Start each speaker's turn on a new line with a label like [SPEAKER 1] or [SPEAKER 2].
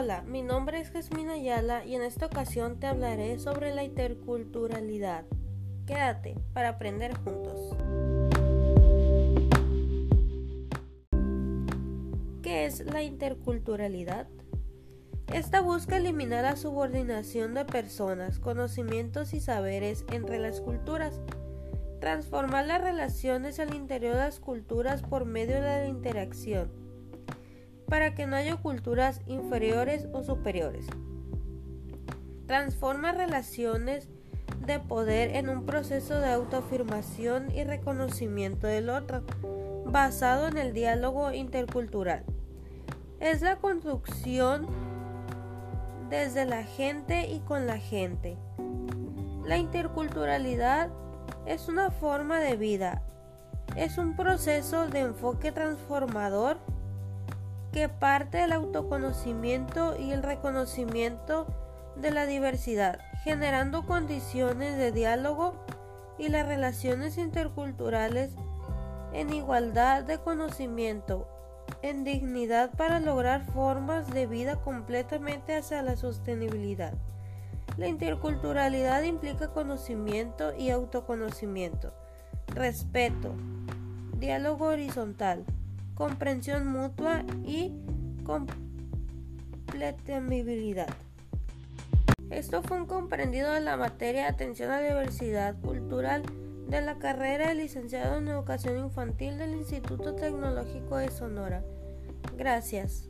[SPEAKER 1] Hola, mi nombre es Jasmine Ayala y en esta ocasión te hablaré sobre la interculturalidad. Quédate para aprender juntos. ¿Qué es la interculturalidad? Esta busca eliminar la subordinación de personas, conocimientos y saberes entre las culturas, transformar las relaciones al interior de las culturas por medio de la interacción para que no haya culturas inferiores o superiores. Transforma relaciones de poder en un proceso de autoafirmación y reconocimiento del otro, basado en el diálogo intercultural. Es la construcción desde la gente y con la gente. La interculturalidad es una forma de vida, es un proceso de enfoque transformador que parte del autoconocimiento y el reconocimiento de la diversidad, generando condiciones de diálogo y las relaciones interculturales en igualdad de conocimiento, en dignidad para lograr formas de vida completamente hacia la sostenibilidad. La interculturalidad implica conocimiento y autoconocimiento, respeto, diálogo horizontal, comprensión mutua y completabilidad. Esto fue un comprendido de la materia de atención a la diversidad cultural de la carrera de licenciado en educación infantil del Instituto Tecnológico de Sonora. Gracias.